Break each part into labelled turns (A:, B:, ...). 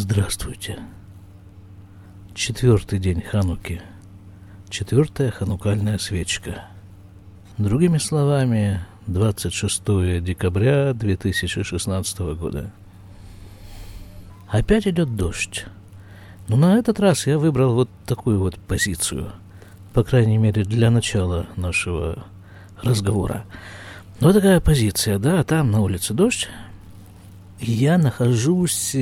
A: Здравствуйте. Четвертый день Хануки. Четвертая ханукальная свечка. Другими словами, 26 декабря 2016 года. Опять идет дождь. Но на этот раз я выбрал вот такую вот позицию. По крайней мере, для начала нашего разговора. Вот такая позиция, да, там на улице дождь. Я нахожусь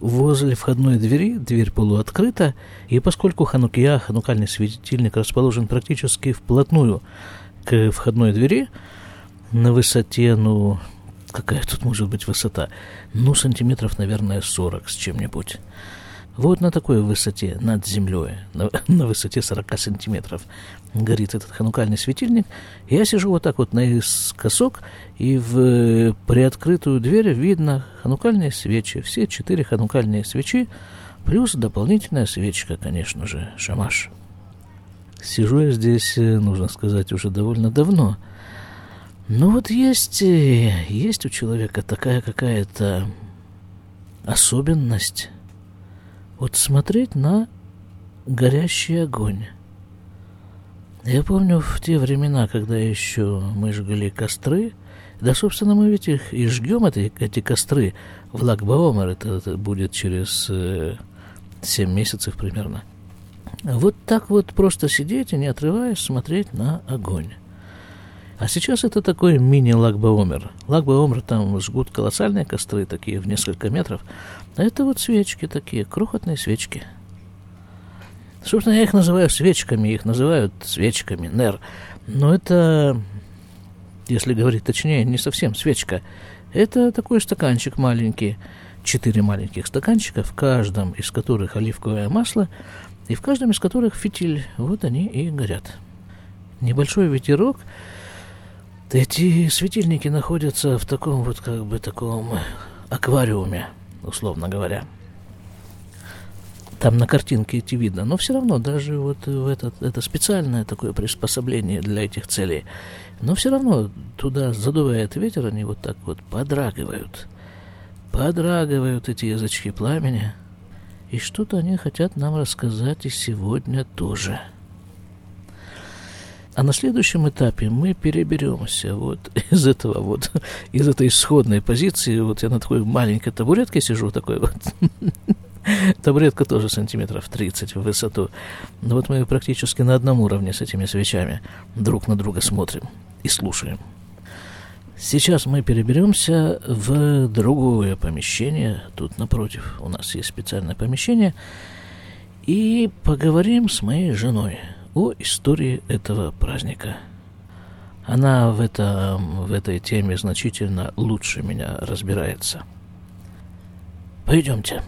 A: возле входной двери, дверь полуоткрыта, и поскольку Ханукия, ханукальный светильник, расположен практически вплотную к входной двери, на высоте, ну, какая тут может быть высота? Ну, сантиметров, наверное, 40 с чем-нибудь. Вот на такой высоте над землей, на, на высоте 40 сантиметров, горит этот ханукальный светильник. Я сижу вот так вот наискосок, и в приоткрытую дверь видно ханукальные свечи. Все четыре ханукальные свечи, плюс дополнительная свечка, конечно же, шамаш. Сижу я здесь, э, нужно сказать, уже довольно давно. Но вот есть, э, есть у человека такая какая-то особенность вот смотреть на горящий огонь. Я помню в те времена, когда еще мы жгли костры, да, собственно, мы ведь их и жгем, эти, эти костры, в Лагбаомер, это, это будет через э, 7 месяцев примерно. Вот так вот просто сидеть и не отрываясь смотреть на огонь. А сейчас это такой мини-лагбаомер. Лагбаомер там жгут колоссальные костры, такие в несколько метров. А это вот свечки такие, крохотные свечки. Собственно, я их называю свечками, их называют свечками, нер. Но это, если говорить точнее, не совсем свечка. Это такой стаканчик маленький, четыре маленьких стаканчика, в каждом из которых оливковое масло, и в каждом из которых фитиль. Вот они и горят. Небольшой ветерок – эти светильники находятся в таком вот как бы таком аквариуме, условно говоря. Там на картинке эти видно, но все равно даже вот в этот, это специальное такое приспособление для этих целей. Но все равно туда задувает ветер, они вот так вот подрагивают. Подрагивают эти язычки пламени. И что-то они хотят нам рассказать и сегодня тоже – а на следующем этапе мы переберемся вот из этого вот, из этой исходной позиции. Вот я на такой маленькой табуретке сижу, такой вот. Табуретка тоже сантиметров 30 в высоту. Но вот мы практически на одном уровне с этими свечами друг на друга смотрим и слушаем. Сейчас мы переберемся в другое помещение. Тут напротив у нас есть специальное помещение. И поговорим с моей женой – о истории этого праздника. Она в, это, в этой теме значительно лучше меня разбирается. Пойдемте.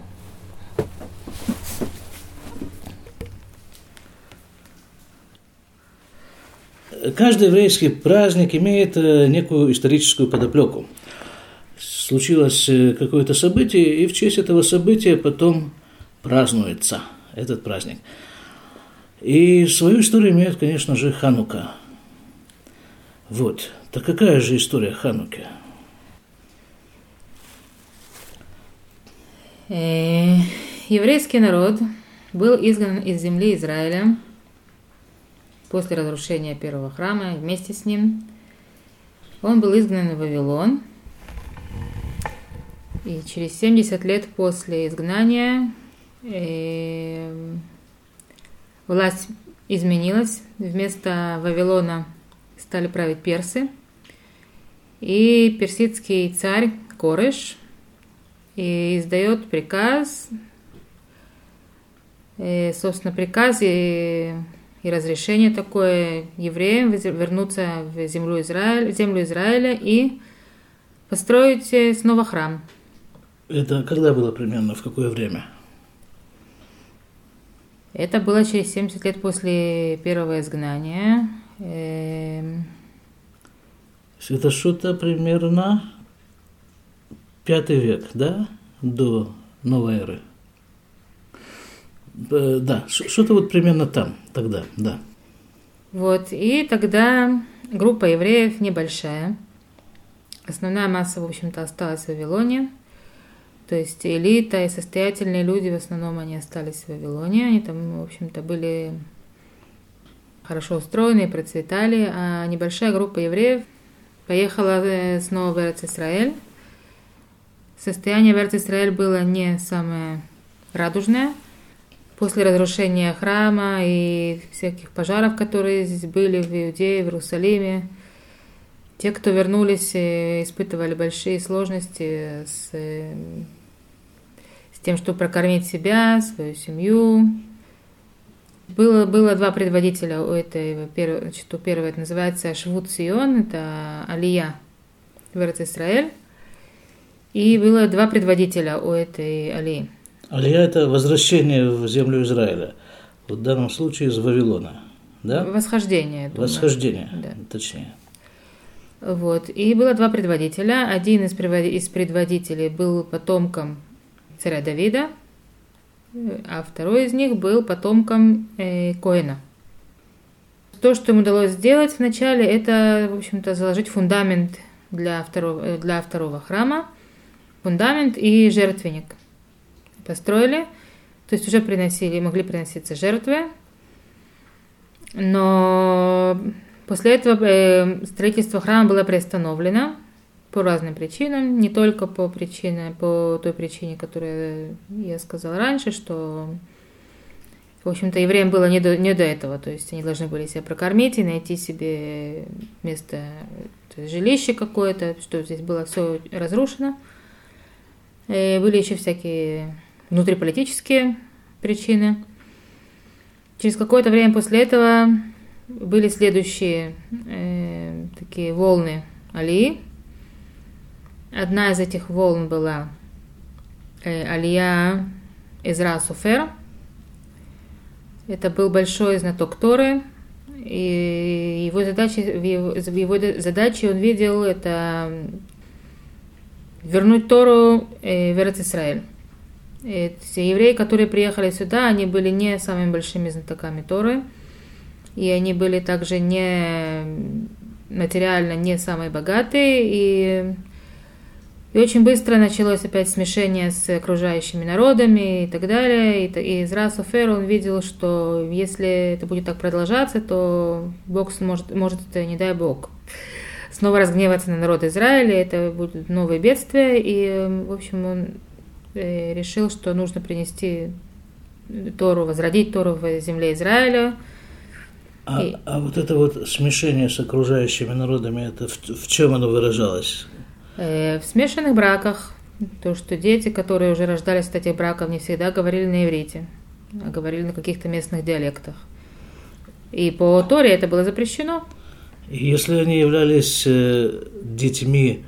A: Каждый еврейский праздник имеет э, некую историческую подоплеку. Случилось э, какое-то событие, и в честь этого события потом празднуется этот праздник – и свою историю имеет, конечно же, Ханука. Вот. Так какая же история Хануки?
B: Э, еврейский народ был изгнан из земли Израиля после разрушения первого храма вместе с ним. Он был изгнан в Вавилон. И через 70 лет после изгнания э, Власть изменилась. Вместо Вавилона стали править персы. И персидский царь Кореш издает приказ, и, собственно, приказ и, и разрешение такое евреям вернуться в землю, Израиль, в землю Израиля и построить снова храм.
A: Это когда было примерно, в какое время?
B: Это было через 70 лет после первого изгнания. Эм,
A: это что-то примерно пятый век, да, до новой эры. Э, да, что-то вот примерно там, тогда, да.
B: Вот, и тогда группа евреев небольшая. Основная масса, в общем-то, осталась в Вавилоне. То есть элита и состоятельные люди в основном они остались в Вавилоне. Они там, в общем-то, были хорошо устроены, процветали, а небольшая группа евреев поехала э, снова в Эрц-Исраэль. Состояние в Эрц-Исраэль было не самое радужное. После разрушения храма и всяких пожаров, которые здесь были в Иудее, в Иерусалиме, те, кто вернулись, э, испытывали большие сложности с, э, с тем, чтобы прокормить себя, свою семью, было, было два предводителя у этой, значит, у первого это называется Швуд Сион, это Алия в Израиль. И было два предводителя у этой Алии.
A: Алия – это возвращение в землю Израиля. В данном случае из Вавилона. Да?
B: Восхождение.
A: Думаю. Восхождение, да. точнее.
B: Вот. И было два предводителя. Один из предводителей был потомком царя Давида, а второй из них был потомком э, Коина. То, что ему удалось сделать вначале, это, в общем-то, заложить фундамент для второго, э, для второго храма, фундамент и жертвенник. Построили, то есть уже приносили, могли приноситься жертвы, но после этого э, строительство храма было приостановлено, по разным причинам, не только по причине, по той причине, которую я сказала раньше, что, в общем-то, евреям было не до, не до этого, то есть они должны были себя прокормить и найти себе место, то есть жилище какое-то, что здесь было все разрушено. И были еще всякие внутриполитические причины. Через какое-то время после этого были следующие э, такие волны Алии, Одна из этих волн была э, Алия Изра Суфер. Это был большой знаток Торы, и его задачи, в его, в его задаче он видел это вернуть Тору э, в Израиль. Все евреи, которые приехали сюда, они были не самыми большими знатоками Торы, и они были также не материально не самые богатые, и и очень быстро началось опять смешение с окружающими народами и так далее. И, и Изра Софер, он видел, что если это будет так продолжаться, то Бог может, может не дай Бог, снова разгневаться на народ Израиля, это будет новое бедствие. И, в общем, он э, решил, что нужно принести Тору, возродить Тору в земле Израиля.
A: А, и... а вот это вот смешение с окружающими народами, это в, в чем оно выражалось?
B: Э, в смешанных браках, то, что дети, которые уже рождались в этих браках, не всегда говорили на иврите, а говорили на каких-то местных диалектах. И по Торе это было запрещено.
A: Если они являлись э, детьми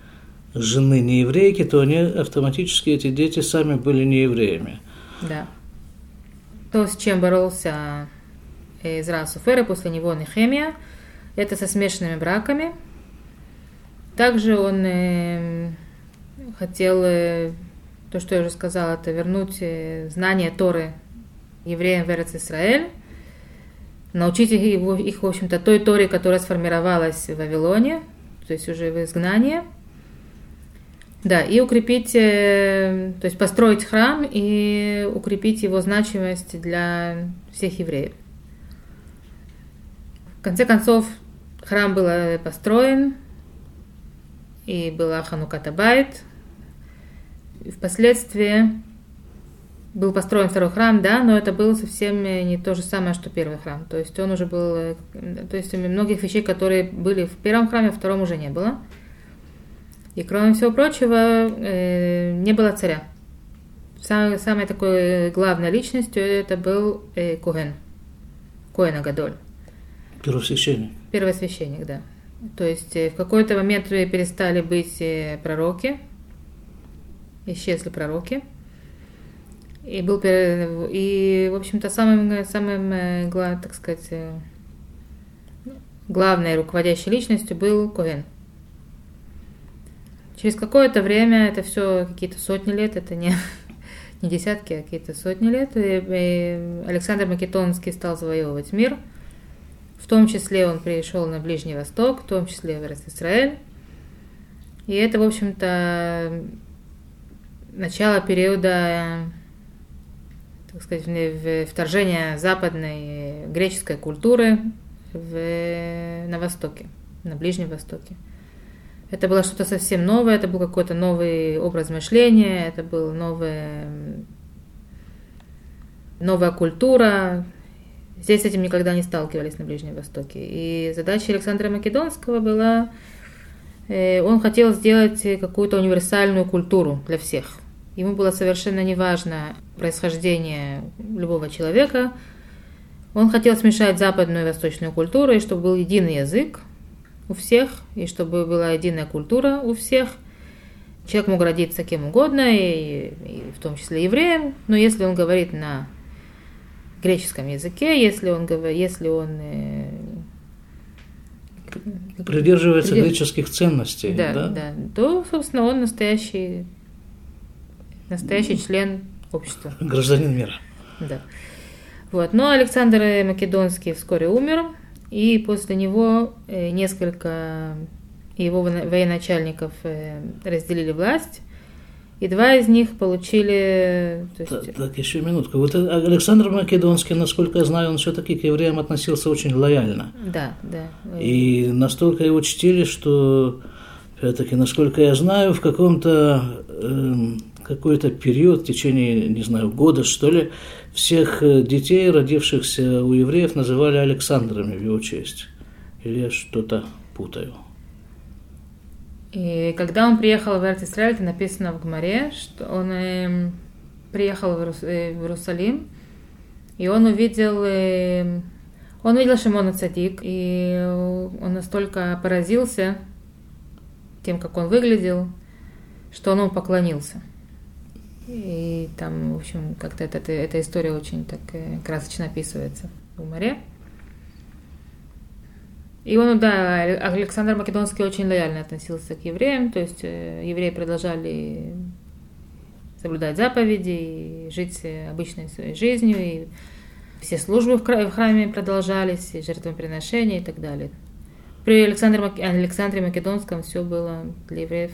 A: жены нееврейки, то они автоматически, эти дети сами были неевреями.
B: Да. То, с чем боролся Израиль Суфер, после него Нехемия, это со смешанными браками – также он э, хотел, э, то, что я уже сказала, это вернуть э, знания Торы евреям в Эрец Исраэль, научить их, его, их, в общем-то, той Торе, которая сформировалась в Вавилоне, то есть уже в изгнании. Да, и укрепить, то есть построить храм и укрепить его значимость для всех евреев. В конце концов, храм был построен, и была Хануката Байт. Впоследствии был построен второй храм, да, но это было совсем не то же самое, что первый храм. То есть он уже был, э, то есть многих вещей, которые были в первом храме, в втором уже не было. И кроме всего прочего, э, не было царя. Самой, самой такой главной личностью это был э, Коген, Коэн Агадоль.
A: Первосвященник.
B: Первосвященник, да. То есть э, в какой-то момент перестали быть э, пророки, исчезли пророки. И был и в общем-то самым самым э, так сказать главной руководящей личностью был Ковен. Через какое-то время, это все какие-то сотни лет, это не, не десятки, а какие-то сотни лет, и Александр Македонский стал завоевывать мир – в том числе он пришел на Ближний Восток, в том числе в Израиль. И это, в общем-то, начало периода, так сказать, вторжения западной греческой культуры в, на Востоке, на Ближнем Востоке. Это было что-то совсем новое, это был какой-то новый образ мышления, это была новая, новая культура. Здесь с этим никогда не сталкивались на Ближнем Востоке. И задача Александра Македонского была, э, он хотел сделать какую-то универсальную культуру для всех. Ему было совершенно неважно происхождение любого человека. Он хотел смешать западную и восточную культуру, и чтобы был единый язык у всех, и чтобы была единая культура у всех. Человек мог родиться кем угодно, и, и в том числе евреем, но если он говорит на греческом языке, если он, говор- если он э,
A: Придерживается
B: Придерж-
A: греческих ценностей,
B: да,
A: да?
B: да, то, собственно, он настоящий, настоящий член общества.
A: Гражданин мира.
B: Да. Вот. Но Александр Македонский вскоре умер, и после него э, несколько его военачальников э, разделили власть, и два из них получили... то есть,
A: Так, еще минутку. Вот э, Александр Македонский, насколько я знаю, он все-таки к евреям относился очень лояльно.
B: Да, да. э,
A: И настолько его чтили, что, опять-таки, насколько я знаю, в каком-то эм, какой-то период, в течение, не знаю, года, что ли, всех э, детей, родившихся у евреев, называли Александрами в его честь. Или я что-то путаю.
B: И когда он приехал в Израиль, это написано в Гмаре, что он эм, приехал э, в Иерусалим, и он увидел, эм, он увидел Шимона Цадик, и он настолько поразился тем, как он выглядел, что он ему поклонился. И там, в общем, как-то эта, эта, эта история очень так э, красочно описывается в Гмаре. И он, да, Александр Македонский очень лояльно относился к евреям, то есть э, евреи продолжали соблюдать заповеди и жить э, обычной своей жизнью, и все службы в храме продолжались, и жертвоприношения и так далее. При Александре, Мак- Александре Македонском все было для евреев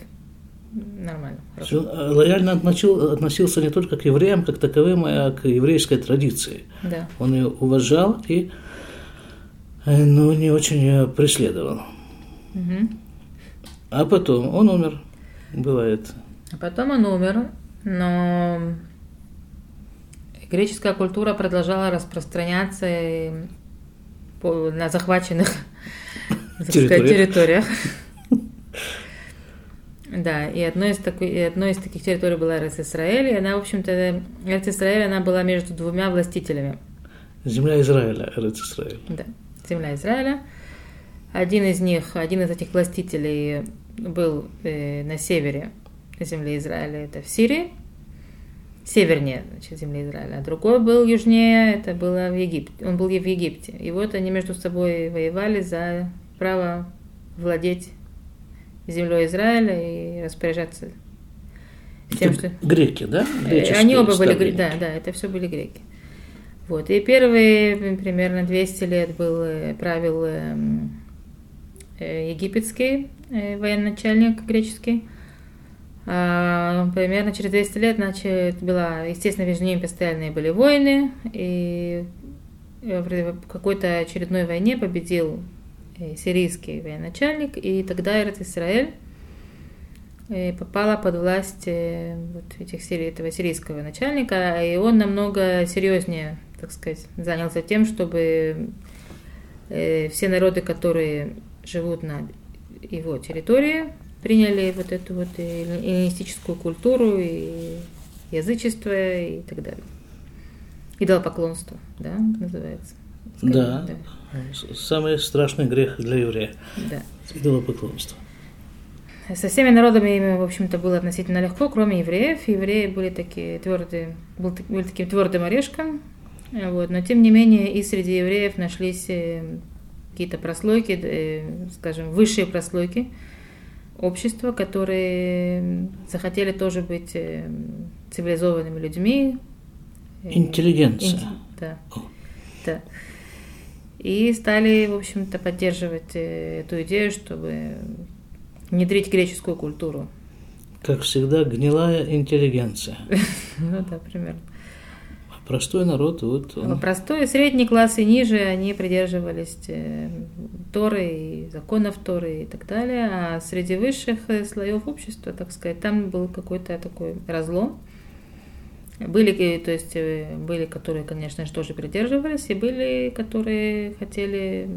B: нормально.
A: Он э, лояльно относил- относился не только к евреям как таковым, а к еврейской традиции.
B: Да.
A: Он ее уважал и ну, не очень ее преследовал.
B: Мгм.
A: А потом он умер. Бывает.
B: А потом он умер, но греческая культура продолжала распространяться на захваченных
A: Территориях.
B: территориях. Да, и одной из, такой, и одной из таких территорий была Эрец-Исраэль, и она, в общем-то, Эрец-Исраэль, она была между двумя властителями.
A: Земля Израиля, Эрец Израиль.
B: Да, земля Израиля. Один из них, один из этих властителей был э, на севере земли Израиля, это в Сирии, севернее значит, земли Израиля, а другой был южнее, это было в Египте, он был в Египте. И вот они между собой воевали за право владеть землей Израиля и распоряжаться тем,
A: Это
B: что...
A: Греки, да?
B: Э,
A: Греческие
B: Они оба были,
A: ставленники.
B: гре- да, да, это все были греки. Вот. И первые примерно 200 лет был э, правил эм, э, египетский э, военачальник греческий. А примерно через 200 лет значит, была, естественно, между ними постоянные были войны, и в какой-то очередной войне победил сирийский военачальник, и тогда Эрет Исраэль э, попала под власть э, вот этих этого сирийского начальника, и он намного серьезнее, так сказать, занялся тем, чтобы э, все народы, которые живут на его территории, приняли вот эту вот эллинистическую культуру и язычество и так далее. Идолопоклонство, да, называется.
A: Да.
B: да.
A: С- Самый страшный грех для еврея.
B: да.
A: Идолопоклонство.
B: Со всеми народами им, в общем-то, было относительно легко, кроме евреев. Евреи были такие твердые, были таким твердым орешком. Э, Вот. Но, тем не менее, и среди евреев нашлись э, какие-то прослойки, э, скажем, высшие прослойки общества, которые захотели тоже быть цивилизованными людьми.
A: Интеллигенция.
B: инте- Да.
A: О.
B: да. И стали, в общем-то, поддерживать эту идею, чтобы внедрить греческую культуру.
A: как всегда, гнилая интеллигенция.
B: Ну да, примерно.
A: А простой народ, вот он...
B: Простой, средний класс и ниже, они придерживались э, Торы и законов Торы и так далее. А среди высших э, слоев общества, так сказать, там был какой-то такой разлом. Были, то есть, э, были, которые, конечно же, тоже придерживались, и были, которые хотели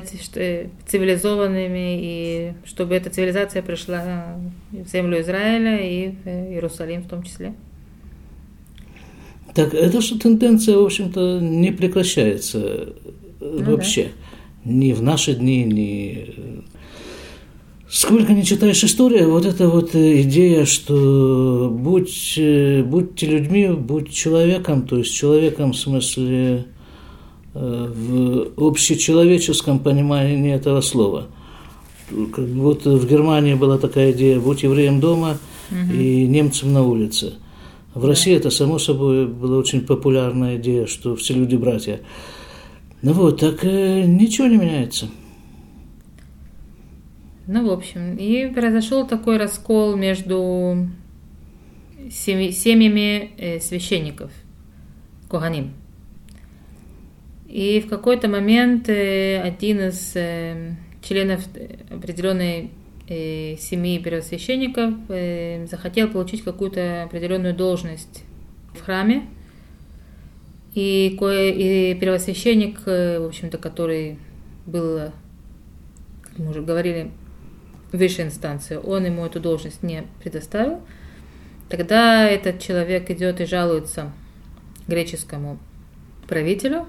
B: стать э, цивилизованными, и чтобы эта цивилизация пришла в землю Израиля и в э, Иерусалим в том числе.
A: Так это же тенденция, в общем-то, не прекращается ну, вообще. Да. Ни в наши дни, ни Сколько не читаешь историю, вот эта вот идея, что будь, будьте людьми, будь человеком, то есть человеком в смысле э, в общечеловеческом понимании этого слова. Как будто в Германии была такая идея «будь евреем дома угу. и немцем на улице». В России это, само собой, была очень популярная идея, что все люди братья. Ну вот, так э, ничего не меняется.
B: Ну, в общем, и произошел такой раскол между семьями э, священников, Коганим. И в какой-то момент э, один из э, членов определенной семьи первосвященников захотел получить какую-то определенную должность в храме. И первосвященник, в общем-то, который был, как мы уже говорили, высшей инстанции, он ему эту должность не предоставил, тогда этот человек идет и жалуется греческому правителю,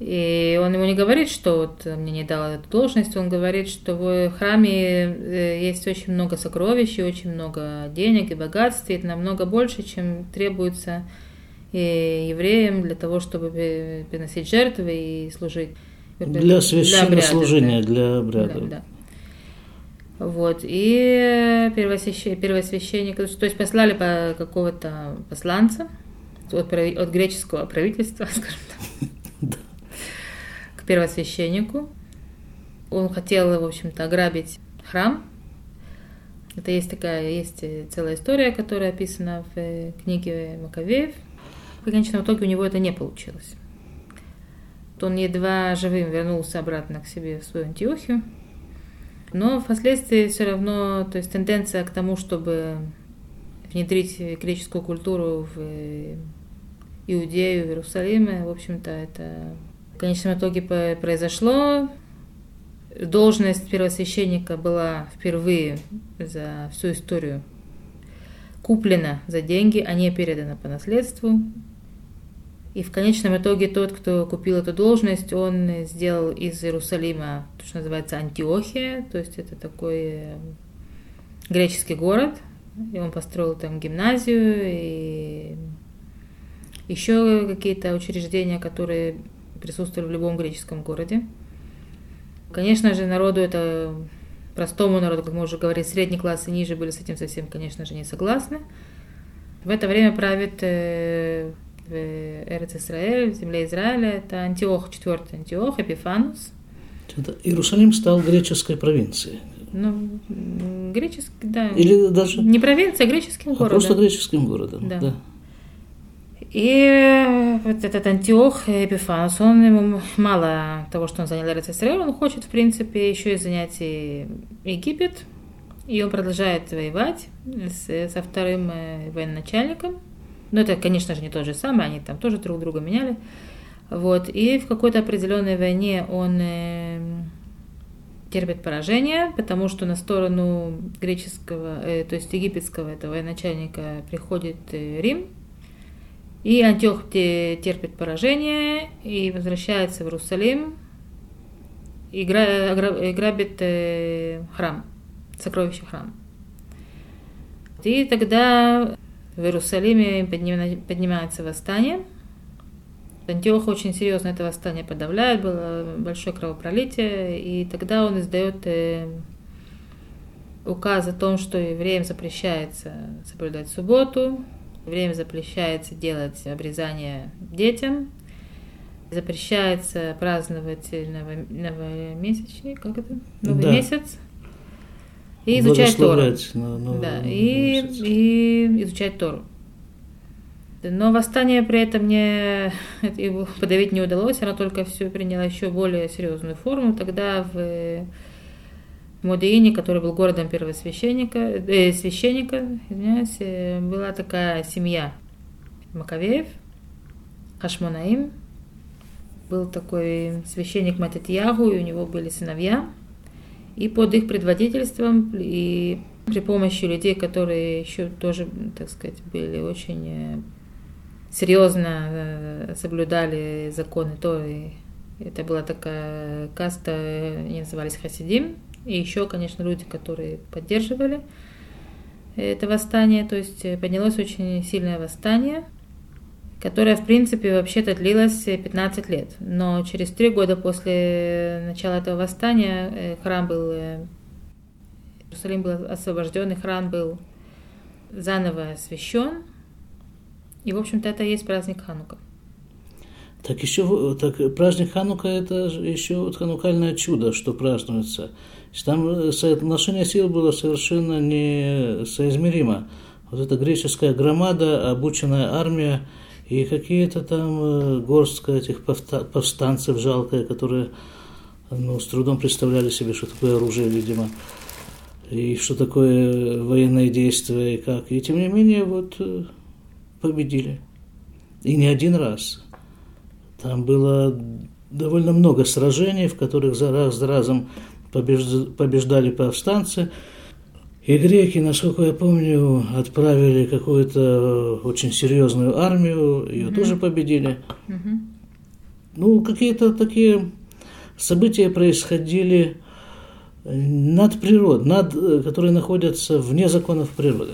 B: и он ему не говорит, что вот мне не дал эту должность, он говорит, что в храме э, есть очень много сокровищ, очень много денег и богатств, и это намного больше, чем требуется и евреям для того, чтобы приносить жертвы и служить.
A: Для священнослужения, для обряда. Да, да.
B: Вот, и первосвященник, первосвященник, то есть послали по какого-то посланца от, от греческого правительства, скажем так, первосвященнику. Он хотел, в общем-то, ограбить храм. Это есть такая, есть целая история, которая описана в э, книге Маковеев. В конечном итоге у него это не получилось. Он едва живым вернулся обратно к себе в свою Антиохию. Но впоследствии все равно, то есть тенденция к тому, чтобы внедрить греческую культуру в Иудею, в Иерусалиме, в общем-то, это в конечном итоге произошло. Должность первосвященника была впервые за всю историю куплена за деньги, а не передана по наследству. И в конечном итоге тот, кто купил эту должность, он сделал из Иерусалима то, что называется Антиохия, то есть это такой э, греческий город, и он построил там гимназию и еще какие-то учреждения, которые присутствовали в любом греческом городе. Конечно же, народу это простому народу, как мы уже говорили, средний класс и ниже были с этим совсем, конечно же, не согласны. В это время правит э, в Эрец Исраэль, в земле Израиля, это Антиох, четвертый Антиох, Эпифанус.
A: Это Иерусалим стал греческой провинцией.
B: Ну, греческий, да.
A: Или даже...
B: Не провинция, а греческим городом. А
A: просто греческим городом, да. да.
B: И вот этот Антиох Эпифанус, он ему мало того, что он занял Исраэль, он хочет, в принципе, еще и занять и Египет, и он продолжает воевать с, со вторым э, военачальником, но это, конечно же, не то же самое, они там тоже друг друга меняли. Вот. И в какой-то определенной войне он э, терпит поражение, потому что на сторону греческого, э, то есть египетского этого военачальника приходит э, Рим, и Антиох терпит поражение и возвращается в Иерусалим и грабит э, храм, сокровище храм. И тогда в Иерусалиме поднимается восстание. Антиох очень серьезно это восстание подавляет, было большое кровопролитие, и тогда он издает э, указ о том, что евреям запрещается соблюдать субботу, евреям запрещается делать обрезание детям, запрещается праздновать новомесячный, как это? Новый да. месяц, И изучать Тору.
A: На-
B: Да, и,
A: месяц.
B: и изучать Тору. Но восстание при этом не его подавить не удалось, оно только все приняло еще более серьезную форму. Тогда в Модеине, который был городом первосвященника, э, священника, извиняюсь, э, была такая семья Маковеев, Хашмонаим, был такой священник Матитьягу, и у него были сыновья. И под их предводительством и при помощи людей, которые еще тоже, так сказать, были очень э, серьезно э, соблюдали законы Торы. Это была такая каста, они назывались хасидим. И еще, конечно, люди, которые поддерживали это восстание. То есть э, поднялось очень сильное восстание, которое, в принципе, вообще-то длилось 15 лет. Но через три года после начала этого восстания э, храм был, э, Иерусалим был освобожден, и храм был заново освящен. И, в общем-то, это и есть праздник Ханука.
A: Так еще так праздник Ханука это еще вот ханукальное чудо, что празднуется. Там э, соотношение сил было совершенно несоизмеримо. Вот эта греческая громада, обученная армия и какие-то там э, горстка этих повста- повстанцев жалкая, которые ну, с трудом представляли себе, что такое оружие, видимо, и что такое военное действие, и как. И тем не менее, вот э, победили. И не один раз. Там было довольно много сражений, в которых за раз за разом побеждали повстанцы. И греки, насколько я помню, отправили какую-то очень серьезную армию, ее тоже победили.
B: Мгм.
A: Ну, какие-то такие события происходили над природой, над, э, которые находятся вне законов природы.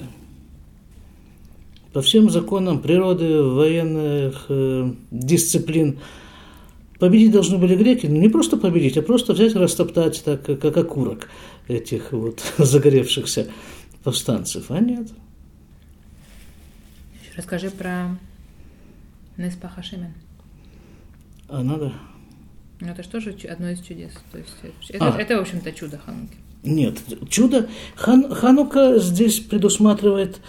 A: По всем законам природы, военных э, дисциплин победить должны были греки, но не просто победить, а просто взять и растоптать, так, как окурок этих вот загоревшихся повстанцев. А нет.
B: Расскажи про Неспаха Шимен.
A: А надо?
B: Ну, это же тоже одно из чудес. То есть это,
A: А.
B: это, в общем-то, чудо Хануки.
A: Нет, чудо. Хан, Ханука здесь предусматривает,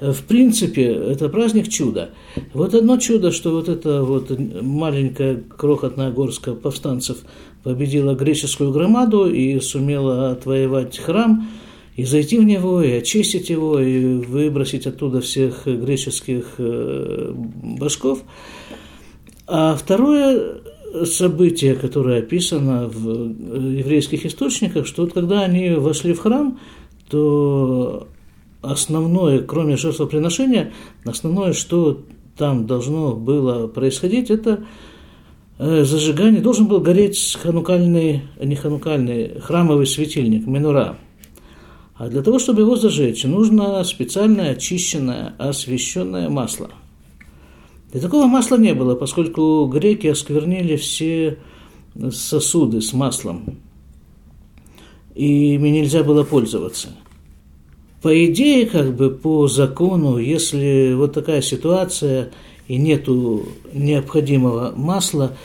A: в принципе, это праздник чуда. Вот одно чудо, что вот эта вот маленькая крохотная горстка повстанцев победила греческую громаду и сумела отвоевать храм, и зайти в него, и очистить его, и выбросить оттуда всех греческих э, башков. А второе событие, которое описано в э, еврейских источниках, что вот когда они вошли в храм, то основное, кроме жертвоприношения, основное, что там должно было происходить, это э, зажигание, должен был гореть ханукальный, не ханукальный, храмовый светильник, менура. А для того, чтобы его зажечь, нужно специальное очищенное, освященное масло – и такого масла не было, поскольку греки осквернили все сосуды с маслом. И ими нельзя было пользоваться. По идее, как бы по закону, если вот такая ситуация и нету необходимого масла,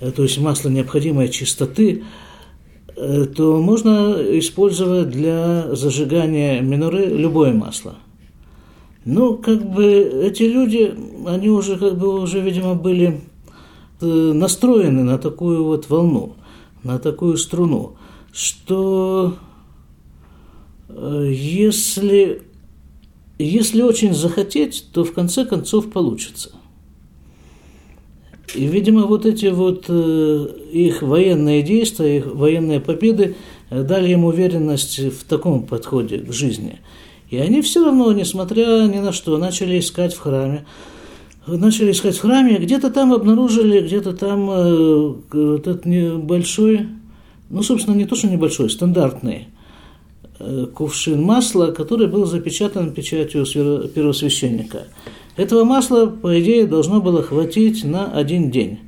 A: э, то есть масла необходимой чистоты, э, то можно использовать для зажигания миноры любое масло. Ну, как бы эти люди, они уже, как бы, уже, видимо, были э, настроены на такую вот волну, на такую струну, что если, если очень захотеть, то в конце концов получится. И, видимо, вот эти вот э, их военные действия, их военные победы э, дали им уверенность в таком подходе к жизни – и они все равно, несмотря ни на что, начали искать в храме. Начали искать в храме, где-то там обнаружили, где-то там э, этот небольшой, ну, собственно, не то, что небольшой, стандартный э, кувшин масла, который был запечатан печатью первосвященника. Этого масла, по идее, должно было хватить на один день.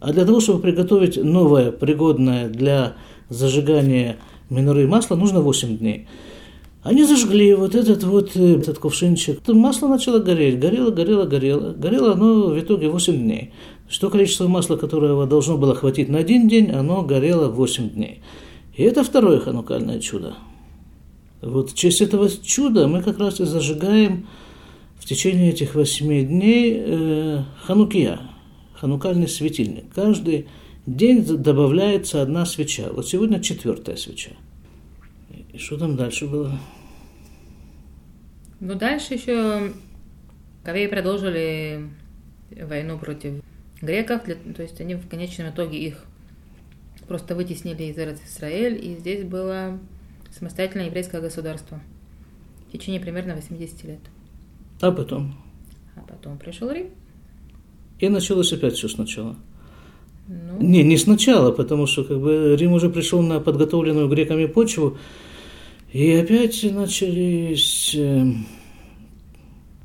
A: А для того, чтобы приготовить новое, пригодное для зажигания миноры масла, нужно 8 дней. Они зажгли вот этот вот э, этот кувшинчик. Масло начало гореть. Горело, горело, горело. Горело оно в итоге 8 дней. Что количество масла, которого должно было хватить на один день, оно горело 8 дней. И это второе ханукальное чудо. Вот в честь этого чуда мы как раз и зажигаем в течение этих восьми дней э, ханукия, ханукальный светильник. Каждый день добавляется одна свеча. Вот сегодня четвертая свеча. И что там дальше было?
B: Ну, дальше еще Кавеи продолжили войну против греков, для, то есть они в конечном итоге их просто вытеснили из Израиль, и здесь было самостоятельное еврейское государство в течение примерно 80 лет.
A: А потом?
B: А потом пришел Рим.
A: И началось опять все сначала. Ну... Не, не сначала, потому что как бы Рим уже пришел на подготовленную греками почву, и опять начались, э,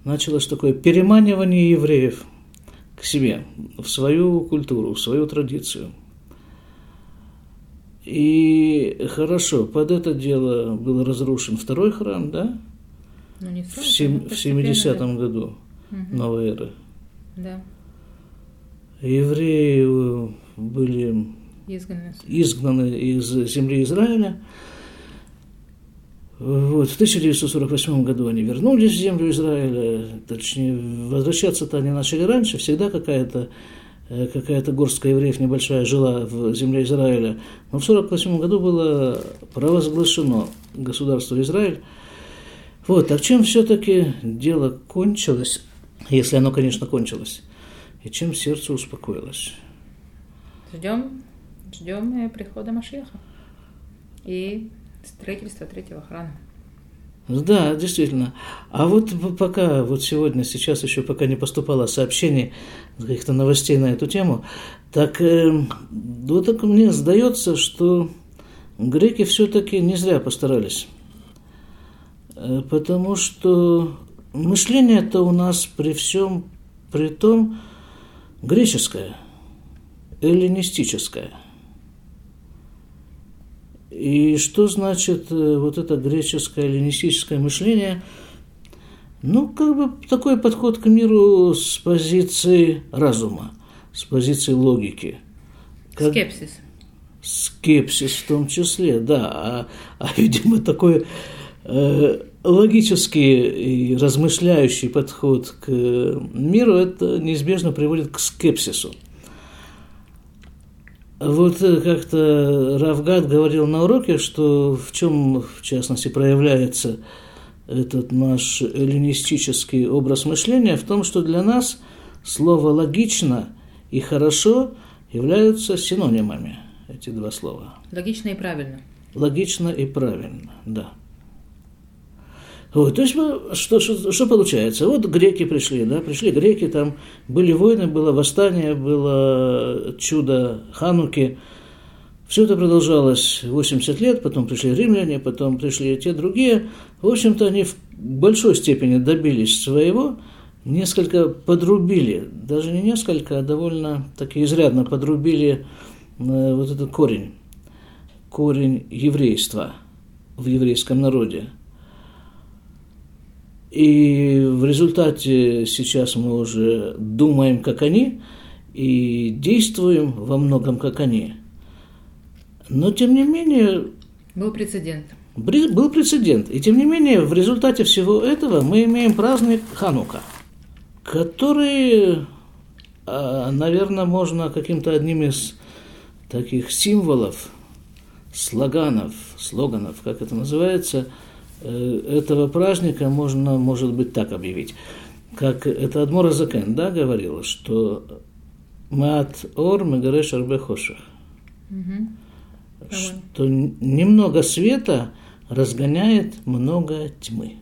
A: началось такое переманивание евреев к себе, в свою культуру, в свою традицию. И хорошо, под это дело был разрушен второй храм, да?
B: Ну, не
A: в, сем, в 70-м году угу. новой эры.
B: Да.
A: Евреи э, были
B: изгнаны.
A: изгнаны из земли Израиля. Вот, в 1948 году они вернулись в землю Израиля, точнее, возвращаться-то они начали раньше, всегда какая-то какая-то горстка евреев небольшая жила в земле Израиля. Но в 1948 году было провозглашено государство Израиль. Вот, а чем все-таки дело кончилось, если оно, конечно, кончилось, и чем сердце успокоилось?
B: Ждем, ждем прихода Машеха и строительства третьего храма.
A: Да, действительно. А вот пока, вот сегодня, сейчас еще пока не поступало сообщений, каких-то новостей на эту тему, так э, вот так мне сдается, что греки все-таки не зря постарались. Э, потому что мышление это у нас при всем, при том, греческое, эллинистическое. И что значит э, вот это греческое эллинистическое мышление? Ну, как бы такой подход к миру с позиции разума, с позиции логики.
B: Как... Скепсис.
A: Скепсис в том числе, да. А, а видимо, такой э, логический и размышляющий подход к миру, это неизбежно приводит к скепсису. Вот э, как-то Равгад говорил на уроке, что в чем, в частности, проявляется этот наш эллинистический образ мышления, в том, что для нас слово «логично» и «хорошо» являются синонимами, эти два слова.
B: Логично и правильно.
A: Логично и правильно, да. Вот, то есть что, что, что получается? Вот греки пришли, да, пришли греки, там были войны, было восстание, было чудо Хануки. Все это продолжалось 80 лет, потом пришли римляне, потом пришли те другие. В общем-то, они в большой степени добились своего, несколько подрубили, даже не несколько, а довольно таки изрядно подрубили э, вот этот корень, корень еврейства в еврейском народе – и в результате сейчас мы уже думаем, как они, и действуем во многом, как они. Но, тем не менее...
B: Был прецедент.
A: Был прецедент. И, тем не менее, в результате всего этого мы имеем праздник Ханука, который, а, наверное, можно каким-то одним из таких символов, слоганов, слоганов, как это называется – Э, этого праздника можно, может быть, так объявить. Как это Адмора Закен, да, говорила, что Мат Ор Мегареш Арбехошах. Что немного света разгоняет много тьмы.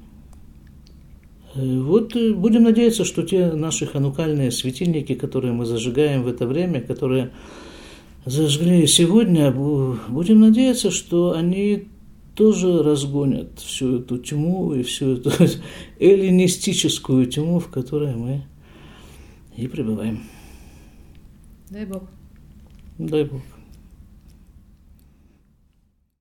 A: Э, вот э, будем надеяться, что те наши ханукальные светильники, которые мы зажигаем в это время, которые зажгли сегодня, будем надеяться, что они тоже разгонят всю эту тьму и всю эту эллинистическую тьму, в которой мы и пребываем.
B: Дай Бог.
A: Дай Бог.